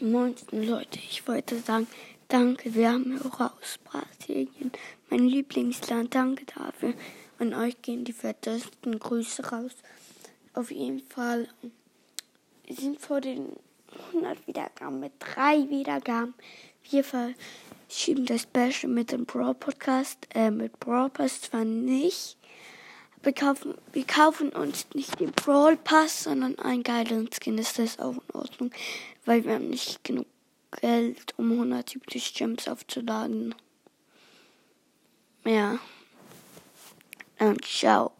Moin Leute, ich wollte sagen, danke, wir haben Hörer aus Brasilien, mein Lieblingsland, danke dafür. An euch gehen die fettesten Grüße raus. Auf jeden Fall, wir sind vor den 100 Wiedergaben mit drei Wiedergaben. Wir verschieben das Special mit dem Brawl Podcast, äh, mit Brawl Pass zwar nicht. Wir kaufen, wir kaufen uns nicht den Brawl Pass, sondern einen geilen Skin. Ist das auch in Ordnung? Weil wir haben nicht genug Geld, um 170 Gems aufzuladen. Ja. Und ciao.